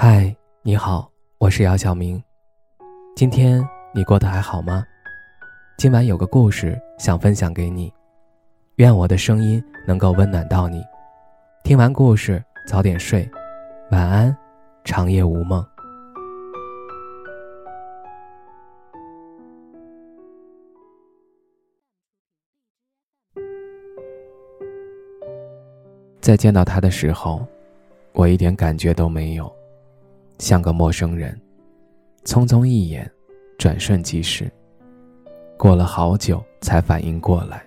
嗨，你好，我是姚晓明。今天你过得还好吗？今晚有个故事想分享给你，愿我的声音能够温暖到你。听完故事早点睡，晚安，长夜无梦。在见到他的时候，我一点感觉都没有。像个陌生人，匆匆一眼，转瞬即逝。过了好久才反应过来，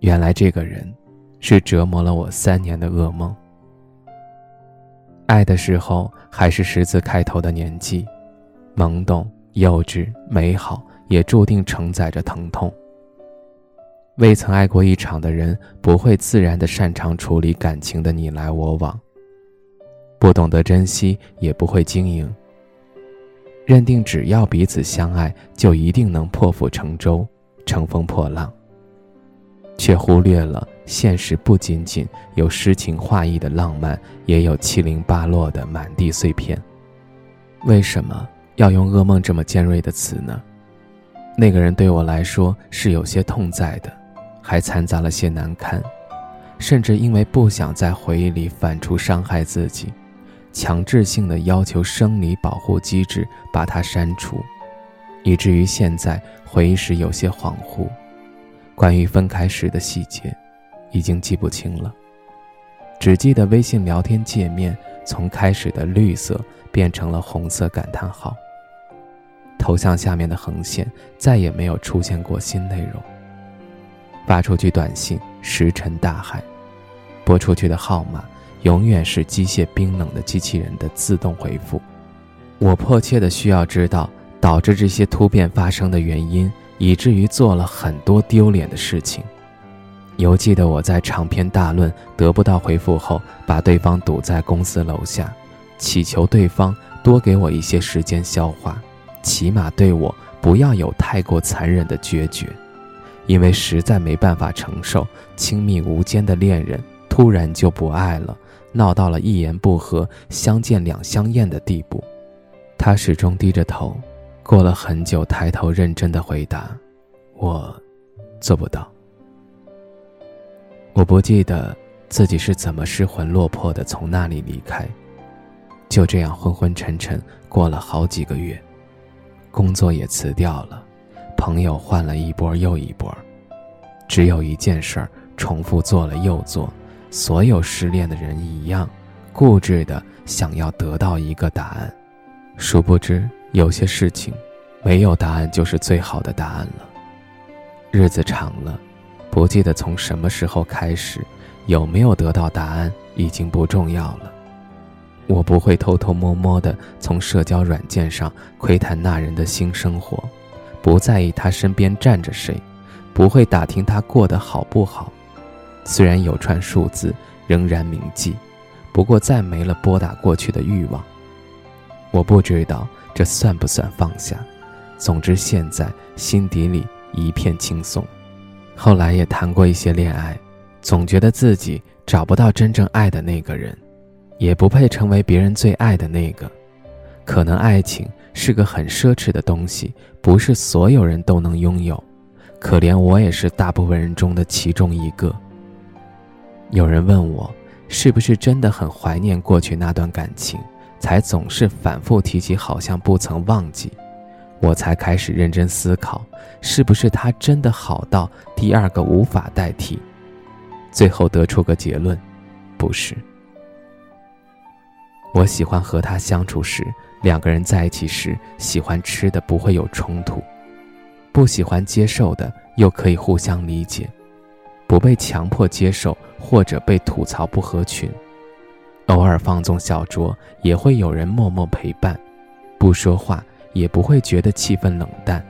原来这个人是折磨了我三年的噩梦。爱的时候还是十字开头的年纪，懵懂、幼稚、美好，也注定承载着疼痛。未曾爱过一场的人，不会自然的擅长处理感情的你来我往。不懂得珍惜，也不会经营。认定只要彼此相爱，就一定能破釜沉舟、乘风破浪，却忽略了现实不仅仅有诗情画意的浪漫，也有七零八落的满地碎片。为什么要用噩梦这么尖锐的词呢？那个人对我来说是有些痛在的，还掺杂了些难堪，甚至因为不想在回忆里反刍伤害自己。强制性的要求生理保护机制把它删除，以至于现在回忆时有些恍惚，关于分开时的细节，已经记不清了，只记得微信聊天界面从开始的绿色变成了红色感叹号，头像下面的横线再也没有出现过新内容，发出去短信石沉大海，拨出去的号码。永远是机械冰冷的机器人的自动回复。我迫切的需要知道导致这些突变发生的原因，以至于做了很多丢脸的事情。犹记得我在长篇大论得不到回复后，把对方堵在公司楼下，祈求对方多给我一些时间消化，起码对我不要有太过残忍的决绝，因为实在没办法承受亲密无间的恋人突然就不爱了。闹到了一言不合相见两相厌的地步，他始终低着头，过了很久，抬头认真的回答：“我做不到。”我不记得自己是怎么失魂落魄的从那里离开，就这样昏昏沉沉过了好几个月，工作也辞掉了，朋友换了一波又一波，只有一件事儿重复做了又做。所有失恋的人一样，固执的想要得到一个答案，殊不知有些事情，没有答案就是最好的答案了。日子长了，不记得从什么时候开始，有没有得到答案已经不重要了。我不会偷偷摸摸的从社交软件上窥探那人的新生活，不在意他身边站着谁，不会打听他过得好不好。虽然有串数字仍然铭记，不过再没了拨打过去的欲望。我不知道这算不算放下，总之现在心底里一片轻松。后来也谈过一些恋爱，总觉得自己找不到真正爱的那个人，也不配成为别人最爱的那个。可能爱情是个很奢侈的东西，不是所有人都能拥有。可怜我也是大部分人中的其中一个。有人问我，是不是真的很怀念过去那段感情，才总是反复提起，好像不曾忘记。我才开始认真思考，是不是他真的好到第二个无法代替？最后得出个结论，不是。我喜欢和他相处时，两个人在一起时，喜欢吃的不会有冲突，不喜欢接受的又可以互相理解。不被强迫接受，或者被吐槽不合群，偶尔放纵小酌，也会有人默默陪伴，不说话也不会觉得气氛冷淡。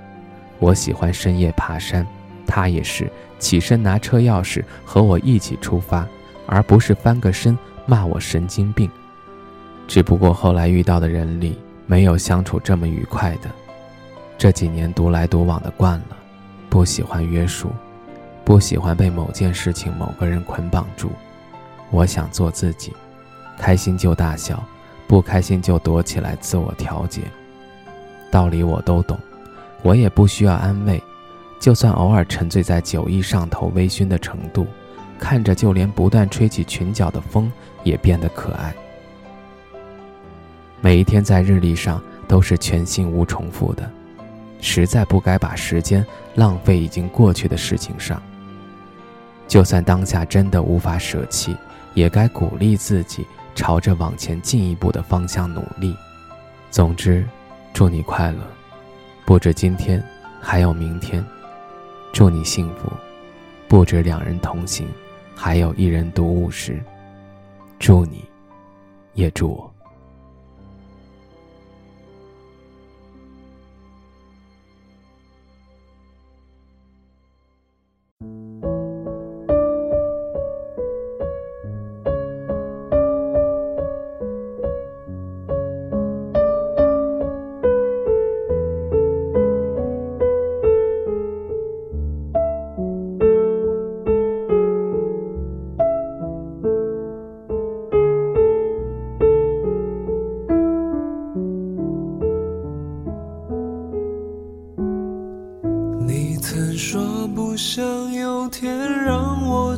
我喜欢深夜爬山，他也是起身拿车钥匙和我一起出发，而不是翻个身骂我神经病。只不过后来遇到的人里，没有相处这么愉快的。这几年独来独往的惯了，不喜欢约束。不喜欢被某件事情、某个人捆绑住，我想做自己，开心就大笑，不开心就躲起来自我调节。道理我都懂，我也不需要安慰。就算偶尔沉醉在酒意上头微醺的程度，看着就连不断吹起裙角的风也变得可爱。每一天在日历上都是全新无重复的。实在不该把时间浪费已经过去的事情上。就算当下真的无法舍弃，也该鼓励自己朝着往前进一步的方向努力。总之，祝你快乐，不止今天，还有明天；祝你幸福，不止两人同行，还有一人独舞时。祝你，也祝我。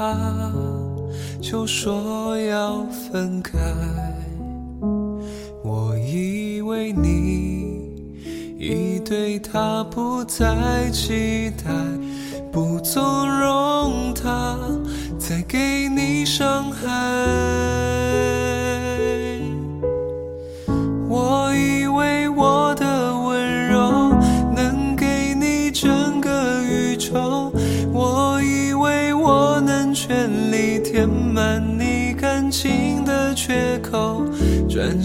他就说要分开，我以为你已对他不再期待，不纵容他再给你伤害。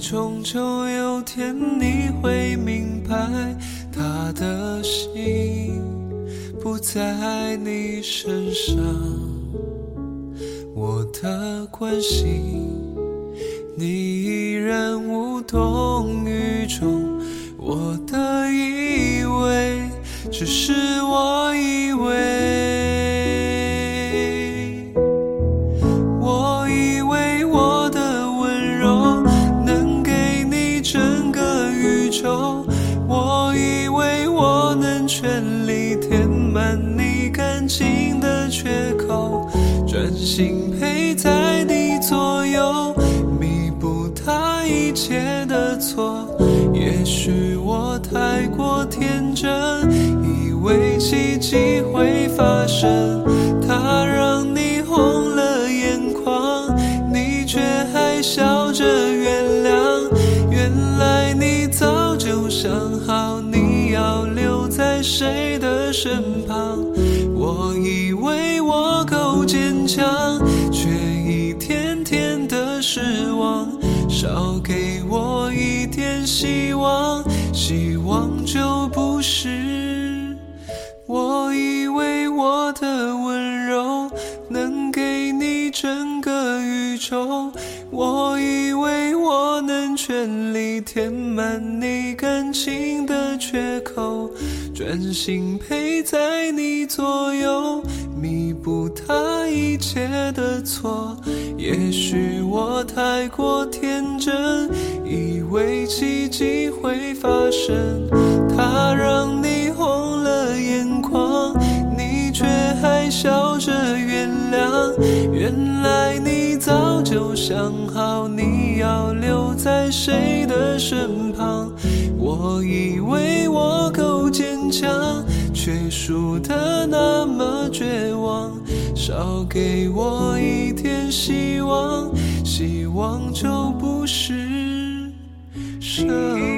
终究有天你会明白，他的心不在你身上，我的关心你依然无动于衷，我的以为只是我以陪在你左右，弥补他一切的错。也许我太过天真，以为奇迹会发生。他让你红了眼眶，你却还笑着原谅。原来你早就想好，你要留在谁的身旁。我以为我够坚强，少给我一点希望，希望就不是。我以为我的温柔能给你整个宇宙，我以为我能全力填满你感情的缺口。专心陪在你左右，弥补他一切的错。也许我太过天真，以为奇迹会发生。他让你红了眼眶，你却还笑着原谅。原来你早就想好，你要留在谁的身旁。我以为我够坚强，却输得那么绝望。少给我一点希望，希望就不是奢望。